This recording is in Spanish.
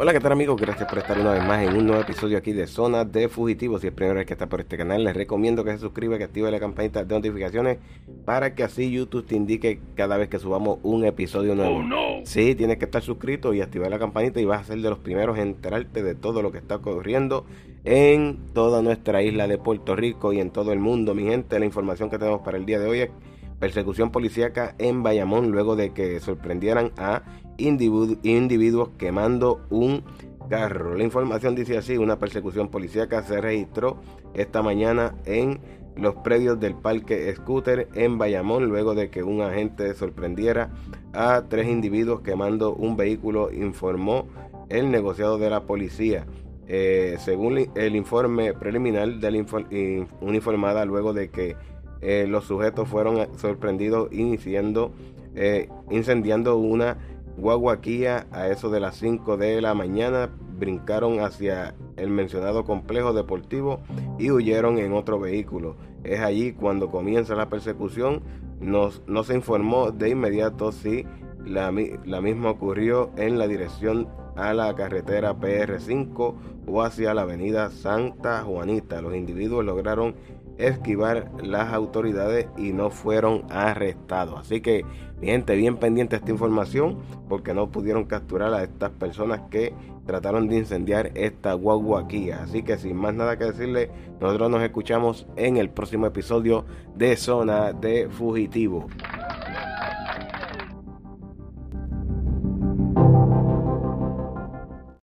Hola, ¿qué tal amigos? Gracias por estar una vez más en un nuevo episodio aquí de Zona de Fugitivos. Si es primera vez que está por este canal, les recomiendo que se suscriba, que active la campanita de notificaciones para que así YouTube te indique cada vez que subamos un episodio nuevo. Oh, no. Sí, tienes que estar suscrito y activar la campanita y vas a ser de los primeros en enterarte de todo lo que está ocurriendo en toda nuestra isla de Puerto Rico y en todo el mundo. Mi gente, la información que tenemos para el día de hoy es persecución policíaca en Bayamón luego de que sorprendieran a individuos quemando un carro. La información dice así, una persecución policíaca se registró esta mañana en los predios del parque Scooter en Bayamón luego de que un agente sorprendiera a tres individuos quemando un vehículo, informó el negociado de la policía. Eh, según el informe preliminar de la uniformada luego de que eh, los sujetos fueron sorprendidos iniciando, eh, incendiando una guaguaquía a eso de las 5 de la mañana. Brincaron hacia el mencionado complejo deportivo y huyeron en otro vehículo. Es allí cuando comienza la persecución. Nos, no se informó de inmediato si la, misma ocurrió en la dirección a la carretera PR5 o hacia la avenida Santa Juanita. Los individuos lograron esquivar las autoridades y no fueron arrestados. Así que, gente, bien pendiente esta información porque no pudieron capturar a estas personas que trataron de incendiar esta guagua aquí. Así que sin más nada que decirle, nosotros nos escuchamos en el próximo episodio de Zona de Fugitivo.